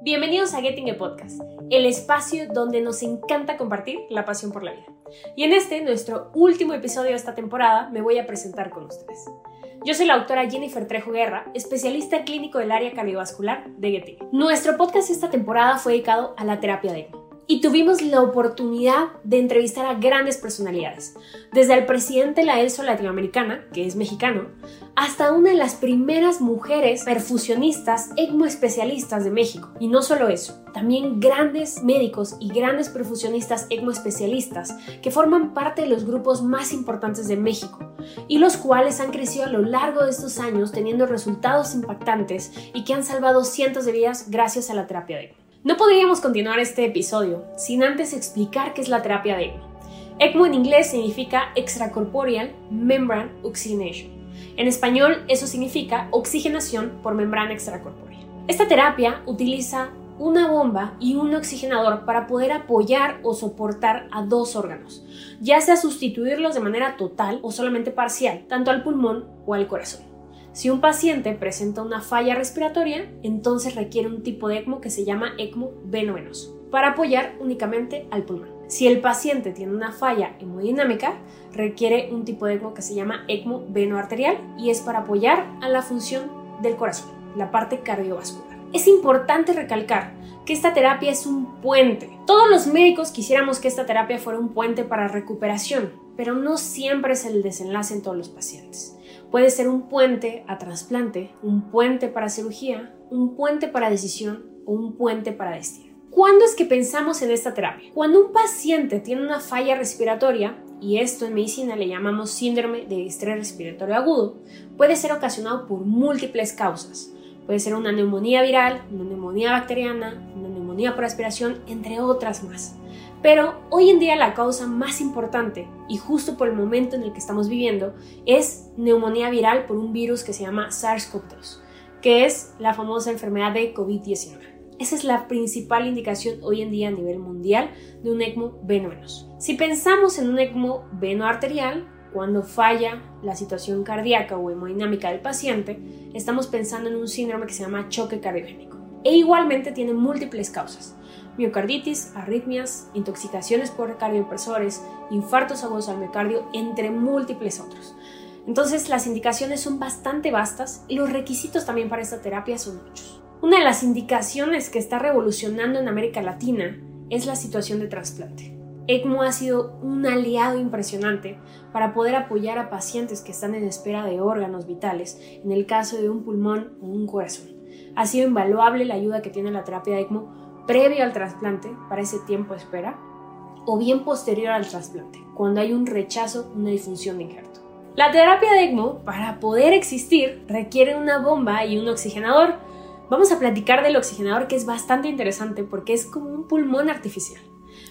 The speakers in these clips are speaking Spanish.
Bienvenidos a Getting a Podcast, el espacio donde nos encanta compartir la pasión por la vida. Y en este, nuestro último episodio de esta temporada, me voy a presentar con ustedes. Yo soy la doctora Jennifer Trejo Guerra, especialista clínico del área cardiovascular de Getting. Nuestro podcast esta temporada fue dedicado a la terapia de y tuvimos la oportunidad de entrevistar a grandes personalidades, desde el presidente de la ELSO latinoamericana, que es mexicano, hasta una de las primeras mujeres perfusionistas ECMO especialistas de México. Y no solo eso, también grandes médicos y grandes perfusionistas ECMO especialistas que forman parte de los grupos más importantes de México y los cuales han crecido a lo largo de estos años teniendo resultados impactantes y que han salvado cientos de vidas gracias a la terapia de. No podríamos continuar este episodio sin antes explicar qué es la terapia de ECMO. ECMO en inglés significa Extracorporeal Membrane Oxygenation. En español eso significa oxigenación por membrana extracorpórea. Esta terapia utiliza una bomba y un oxigenador para poder apoyar o soportar a dos órganos, ya sea sustituirlos de manera total o solamente parcial, tanto al pulmón o al corazón. Si un paciente presenta una falla respiratoria, entonces requiere un tipo de ECMO que se llama ECMO veno-venoso, para apoyar únicamente al pulmón. Si el paciente tiene una falla hemodinámica, requiere un tipo de ECMO que se llama ECMO veno-arterial y es para apoyar a la función del corazón, la parte cardiovascular. Es importante recalcar que esta terapia es un puente. Todos los médicos quisiéramos que esta terapia fuera un puente para recuperación, pero no siempre es el desenlace en todos los pacientes. Puede ser un puente a trasplante, un puente para cirugía, un puente para decisión o un puente para destino. ¿Cuándo es que pensamos en esta terapia? Cuando un paciente tiene una falla respiratoria, y esto en medicina le llamamos síndrome de estrés respiratorio agudo, puede ser ocasionado por múltiples causas. Puede ser una neumonía viral, una neumonía bacteriana, una neumonía por aspiración, entre otras más. Pero hoy en día la causa más importante, y justo por el momento en el que estamos viviendo, es neumonía viral por un virus que se llama SARS-CoV-2, que es la famosa enfermedad de COVID-19. Esa es la principal indicación hoy en día a nivel mundial de un ECMO veno-venoso. Si pensamos en un ECMO veno-arterial, cuando falla la situación cardíaca o hemodinámica del paciente, estamos pensando en un síndrome que se llama choque cardiogénico. E igualmente tiene múltiples causas miocarditis, arritmias, intoxicaciones por cardiopresores, infartos agudos al miocardio, entre múltiples otros. Entonces las indicaciones son bastante vastas y los requisitos también para esta terapia son muchos. Una de las indicaciones que está revolucionando en América Latina es la situación de trasplante. ECMO ha sido un aliado impresionante para poder apoyar a pacientes que están en espera de órganos vitales, en el caso de un pulmón o un corazón. Ha sido invaluable la ayuda que tiene la terapia ECMO previo al trasplante, para ese tiempo espera, o bien posterior al trasplante, cuando hay un rechazo, una disfunción de injerto. La terapia de ECMO, para poder existir, requiere una bomba y un oxigenador. Vamos a platicar del oxigenador que es bastante interesante porque es como un pulmón artificial.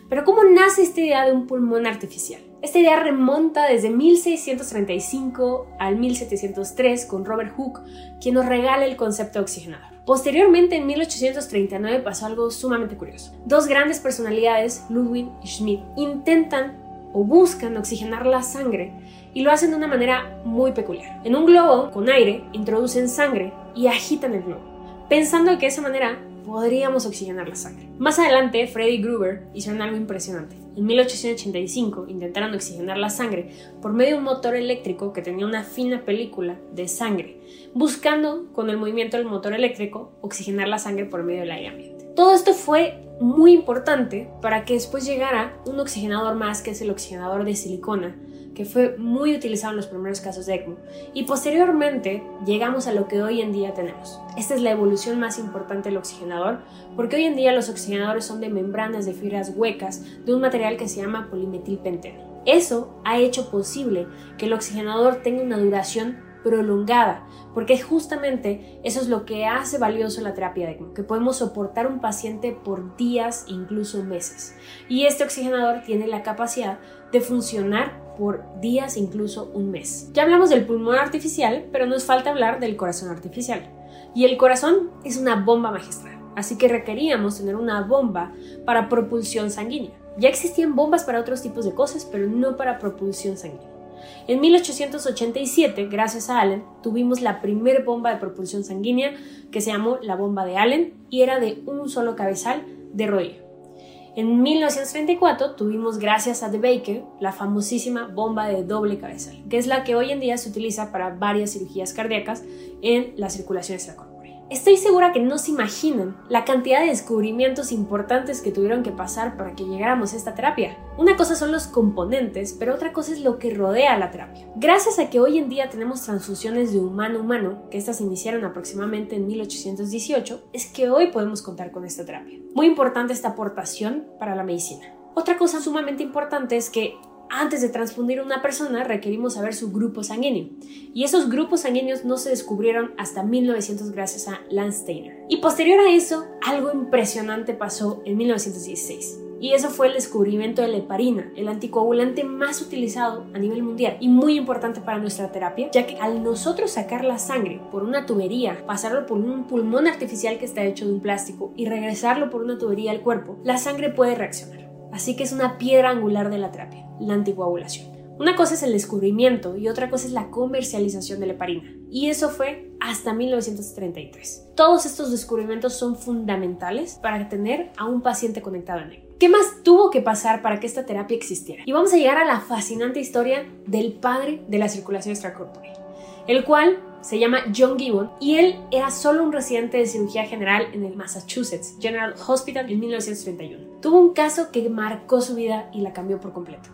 Pero ¿cómo nace esta idea de un pulmón artificial? Esta idea remonta desde 1635 al 1703 con Robert Hooke, quien nos regala el concepto de oxigenador. Posteriormente, en 1839 pasó algo sumamente curioso. Dos grandes personalidades, Ludwig y Schmidt, intentan o buscan oxigenar la sangre y lo hacen de una manera muy peculiar. En un globo con aire introducen sangre y agitan el globo, pensando que de esa manera podríamos oxigenar la sangre. Más adelante, Freddy Gruber hicieron algo impresionante. En 1885 intentaron oxigenar la sangre por medio de un motor eléctrico que tenía una fina película de sangre, buscando con el movimiento del motor eléctrico oxigenar la sangre por medio del aire ambiente. Todo esto fue muy importante para que después llegara un oxigenador más que es el oxigenador de silicona, que fue muy utilizado en los primeros casos de ECMO, y posteriormente llegamos a lo que hoy en día tenemos. Esta es la evolución más importante del oxigenador, porque hoy en día los oxigenadores son de membranas de fibras huecas de un material que se llama polimetilpenteno. Eso ha hecho posible que el oxigenador tenga una duración prolongada, porque justamente eso es lo que hace valioso la terapia de ECMO, que podemos soportar un paciente por días, incluso meses. Y este oxigenador tiene la capacidad de funcionar por días, incluso un mes. Ya hablamos del pulmón artificial, pero nos falta hablar del corazón artificial. Y el corazón es una bomba magistral, así que requeríamos tener una bomba para propulsión sanguínea. Ya existían bombas para otros tipos de cosas, pero no para propulsión sanguínea. En 1887, gracias a Allen, tuvimos la primera bomba de propulsión sanguínea que se llamó la bomba de Allen y era de un solo cabezal de rodillo. En 1934 tuvimos, gracias a De Baker, la famosísima bomba de doble cabezal, que es la que hoy en día se utiliza para varias cirugías cardíacas en la circulación. Estoy segura que no se imaginan la cantidad de descubrimientos importantes que tuvieron que pasar para que llegáramos a esta terapia. Una cosa son los componentes, pero otra cosa es lo que rodea la terapia. Gracias a que hoy en día tenemos transfusiones de humano a humano, que estas iniciaron aproximadamente en 1818, es que hoy podemos contar con esta terapia. Muy importante esta aportación para la medicina. Otra cosa sumamente importante es que antes de transfundir una persona requerimos saber su grupo sanguíneo. Y esos grupos sanguíneos no se descubrieron hasta 1900 gracias a Lance Steiner. Y posterior a eso, algo impresionante pasó en 1916. Y eso fue el descubrimiento de la heparina, el anticoagulante más utilizado a nivel mundial y muy importante para nuestra terapia, ya que al nosotros sacar la sangre por una tubería, pasarlo por un pulmón artificial que está hecho de un plástico y regresarlo por una tubería al cuerpo, la sangre puede reaccionar. Así que es una piedra angular de la terapia, la anticoagulación. Una cosa es el descubrimiento y otra cosa es la comercialización de la heparina. Y eso fue hasta 1933. Todos estos descubrimientos son fundamentales para tener a un paciente conectado en él. ¿Qué más tuvo que pasar para que esta terapia existiera? Y vamos a llegar a la fascinante historia del padre de la circulación extracorpórea, el cual se llama John Gibbon y él era solo un residente de cirugía general en el Massachusetts General Hospital en 1931. Tuvo un caso que marcó su vida y la cambió por completo.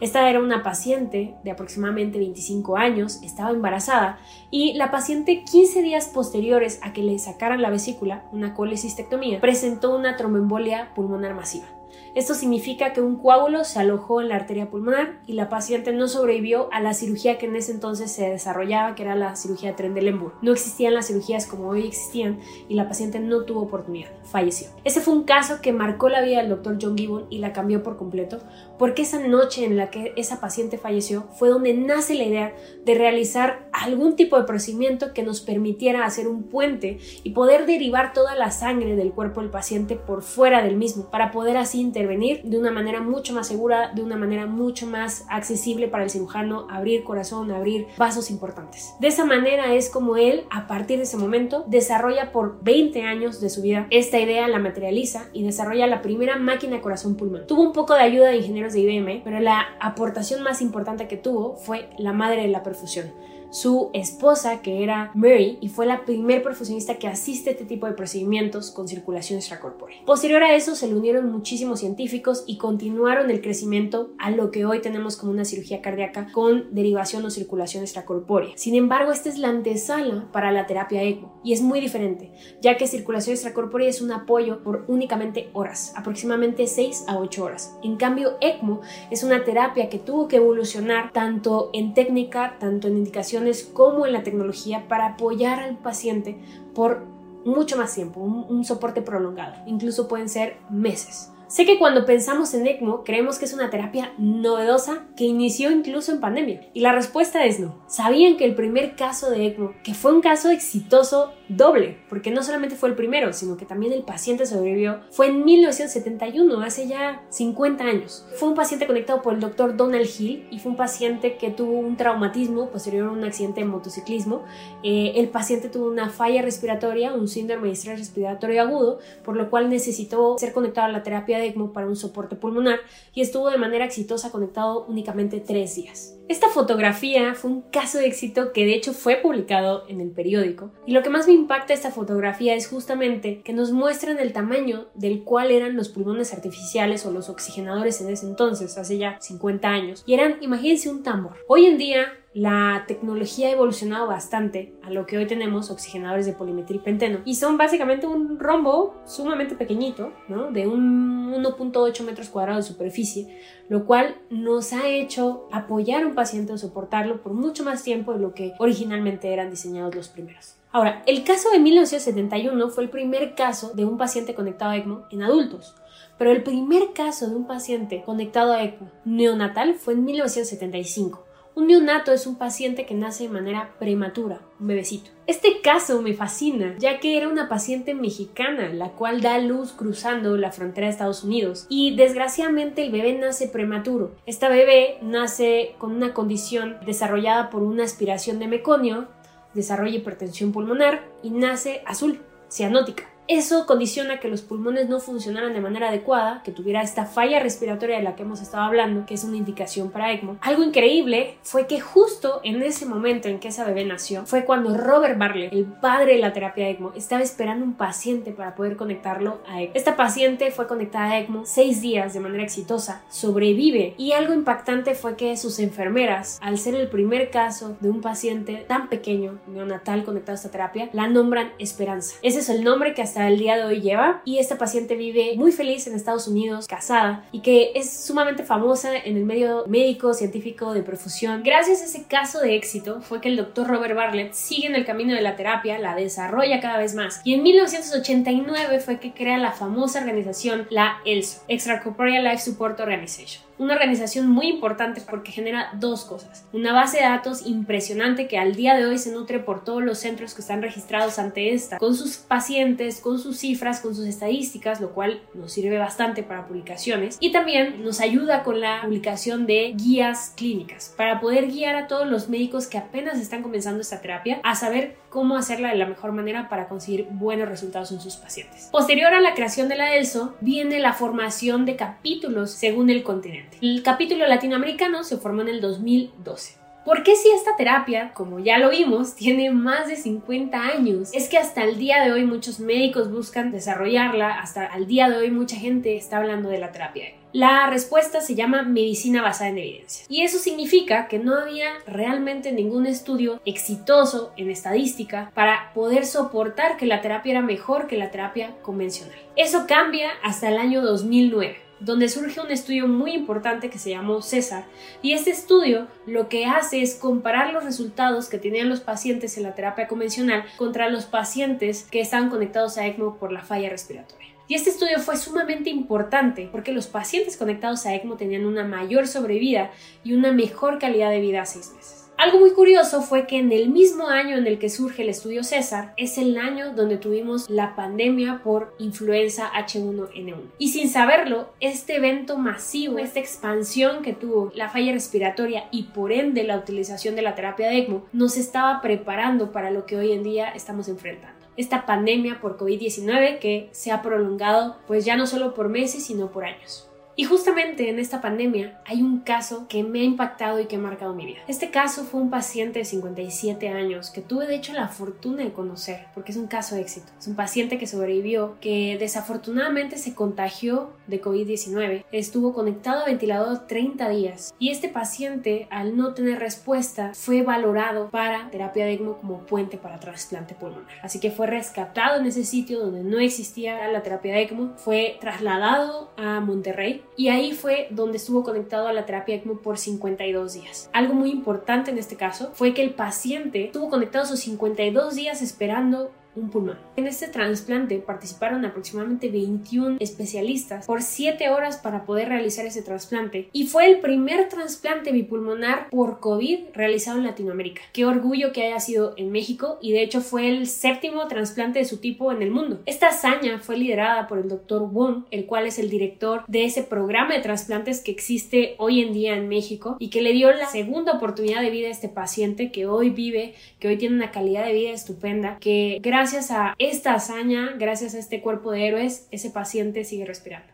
Esta era una paciente de aproximadamente 25 años, estaba embarazada y la paciente 15 días posteriores a que le sacaran la vesícula, una colecistectomía, presentó una tromboembolia pulmonar masiva. Esto significa que un coágulo se alojó en la arteria pulmonar y la paciente no sobrevivió a la cirugía que en ese entonces se desarrollaba, que era la cirugía de Trendelenburg. No existían las cirugías como hoy existían y la paciente no tuvo oportunidad, falleció. Ese fue un caso que marcó la vida del doctor John Gibbon y la cambió por completo, porque esa noche en la que esa paciente falleció fue donde nace la idea de realizar algún tipo de procedimiento que nos permitiera hacer un puente y poder derivar toda la sangre del cuerpo del paciente por fuera del mismo, para poder así intervenir de una manera mucho más segura, de una manera mucho más accesible para el cirujano, abrir corazón, abrir vasos importantes. De esa manera es como él, a partir de ese momento, desarrolla por 20 años de su vida esta idea, la materializa y desarrolla la primera máquina corazón-pulmón. Tuvo un poco de ayuda de ingenieros de IBM, pero la aportación más importante que tuvo fue la madre de la perfusión su esposa, que era Mary, y fue la primer perfusionista que asiste a este tipo de procedimientos con circulación extracorpórea. Posterior a eso se le unieron muchísimos científicos y continuaron el crecimiento a lo que hoy tenemos como una cirugía cardíaca con derivación o circulación extracorpórea. Sin embargo, esta es la antesala para la terapia ECMO y es muy diferente, ya que circulación extracorpórea es un apoyo por únicamente horas, aproximadamente 6 a 8 horas. En cambio, ECMO es una terapia que tuvo que evolucionar tanto en técnica, tanto en indicación como en la tecnología para apoyar al paciente por mucho más tiempo, un, soporte prolongado, incluso pueden ser meses. Sé que cuando pensamos en ECMO creemos que es una terapia novedosa que inició incluso en pandemia. Y la respuesta es no. ¿Sabían que el primer caso de ECMO, que fue un caso exitoso doble, porque no solamente fue el primero, sino que también el paciente sobrevivió, fue en 1971, hace ya 50 años. Fue un paciente conectado por el doctor Donald Hill y fue un paciente que tuvo un traumatismo posterior a un accidente de motociclismo. Eh, el paciente tuvo una falla respiratoria, un síndrome de estrés respiratorio agudo, por lo cual necesitó ser conectado a la terapia de ECMO para un soporte pulmonar y estuvo de manera exitosa conectado únicamente tres días. Esta fotografía fue un caso de éxito que de hecho fue publicado en el periódico y lo que más me impacta esta fotografía es justamente que nos muestran el tamaño del cual eran los pulmones artificiales o los oxigenadores en ese entonces, hace ya 50 años, y eran, imagínense, un tambor. Hoy en día la tecnología ha evolucionado bastante a lo que hoy tenemos oxigenadores de polimetrilpenteno y son básicamente un rombo sumamente pequeñito, ¿no? De un 1.8 metros cuadrados de superficie, lo cual nos ha hecho apoyar a un paciente o soportarlo por mucho más tiempo de lo que originalmente eran diseñados los primeros. Ahora, el caso de 1971 fue el primer caso de un paciente conectado a ECMO en adultos, pero el primer caso de un paciente conectado a ECMO neonatal fue en 1975 Un neonato es un paciente que nace de manera prematura, un bebecito. Este caso me fascina, ya que era una paciente mexicana, la cual da luz cruzando la frontera de Estados Unidos. Y desgraciadamente el bebé nace prematuro. Esta bebé nace con una condición desarrollada por una aspiración de meconio, desarrolla hipertensión pulmonar y nace azul, cianótica. Eso condiciona que los pulmones no funcionaran de manera adecuada, que tuviera esta falla respiratoria de la que hemos estado hablando, que es una indicación para ECMO. Algo increíble fue que justo en ese momento en que esa bebé nació, fue cuando Robert Barlett, el padre de la terapia ECMO, estaba esperando un paciente para poder conectarlo a ECMO. Esta paciente fue conectada a ECMO seis días de manera exitosa, sobrevive y algo impactante fue que sus enfermeras, al ser el primer caso de un paciente tan pequeño, neonatal conectado a esta terapia, la nombran Esperanza. Ese es el nombre que hasta el día de hoy lleva. Y esta paciente vive muy feliz en Estados Unidos, casada y que es sumamente famosa en el medio médico, científico, de profusión. Gracias a ese caso de éxito fue que el doctor Robert Bartlett sigue en el camino de la terapia, la desarrolla cada vez más. Y en 1989 fue que crea la famosa organización, la ELSO, Extracorporeal Life Support Organization una organización muy importante porque genera dos cosas. Una base de datos impresionante que al día de hoy se nutre por todos los centros que están registrados ante esta, con sus pacientes, con sus cifras, con sus estadísticas, lo cual nos sirve bastante para publicaciones. Y también nos ayuda con la publicación de guías clínicas para poder guiar a todos los médicos que apenas están comenzando esta terapia a saber cómo hacerla de la mejor manera para conseguir buenos resultados en sus pacientes. Posterior a la creación de la ELSO, viene la formación de capítulos según el continente. El capítulo latinoamericano se formó en el 2012. ¿Por qué si esta terapia, como ya lo vimos, tiene más de 50 años? Es que hasta el día de hoy muchos médicos buscan desarrollarla, hasta el día de hoy mucha gente está hablando de la terapia. La respuesta se llama medicina basada en evidencia. Y eso significa que no había realmente ningún estudio exitoso en estadística para poder soportar que la terapia era mejor que la terapia convencional. Eso cambia hasta el año 2009 donde surge un estudio muy importante que se llamó César. Y este estudio lo que hace es comparar los resultados que tenían los pacientes en la terapia convencional contra los pacientes que estaban conectados a ECMO por la falla respiratoria. Y este estudio fue sumamente importante porque los pacientes conectados a ECMO tenían una mayor sobrevida y una mejor calidad de vida a seis meses. Algo muy curioso fue que en el mismo año en el que surge el estudio César es el año donde tuvimos la pandemia por influenza H1N1. Y sin saberlo, este evento masivo, esta expansión que tuvo la falla respiratoria y por ende la utilización de la terapia de ECMO, nos estaba preparando para lo que hoy en día estamos enfrentando esta pandemia por COVID-19 que se ha prolongado pues ya no solo por meses sino por años. Y justamente en esta pandemia hay un caso que me ha impactado y que ha marcado mi vida. Este caso fue un paciente de 57 años que tuve de hecho la fortuna de conocer, porque es un caso de éxito. Es un paciente que sobrevivió, que desafortunadamente se contagió de COVID-19, estuvo conectado a ventilador 30 días y este paciente al no tener respuesta fue valorado para terapia de ECMO como puente para trasplante pulmonar. Así que fue rescatado en ese sitio donde no existía la terapia de ECMO, fue trasladado a Monterrey y ahí fue donde estuvo conectado a la terapia ECMO por 52 días. Algo muy importante en este caso fue que el paciente estuvo conectado sus 52 días esperando un pulmón. En este trasplante participaron aproximadamente 21 especialistas por 7 horas para poder realizar ese trasplante y fue el primer trasplante bipulmonar por COVID realizado en Latinoamérica. Qué orgullo que haya sido en México y de hecho fue el séptimo trasplante de su tipo en el mundo. Esta hazaña fue liderada por el doctor Wong, el cual es el director de ese programa de trasplantes que existe hoy en día en México y que le dio la segunda oportunidad de vida a este paciente que hoy vive, que hoy tiene una calidad de vida estupenda, que gracias gracias a esta hazaña, gracias a este cuerpo de héroes, ese paciente sigue respirando.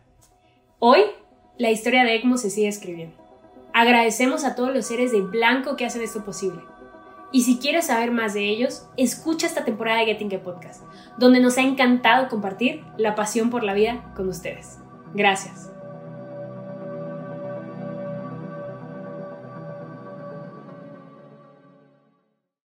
Hoy, la historia de ECMO se sigue escribiendo. Agradecemos a todos los seres de blanco que hacen esto posible. Y si quieres saber más de ellos, escucha esta temporada de Getting a Podcast, donde nos ha encantado compartir la pasión por la vida con ustedes. Gracias.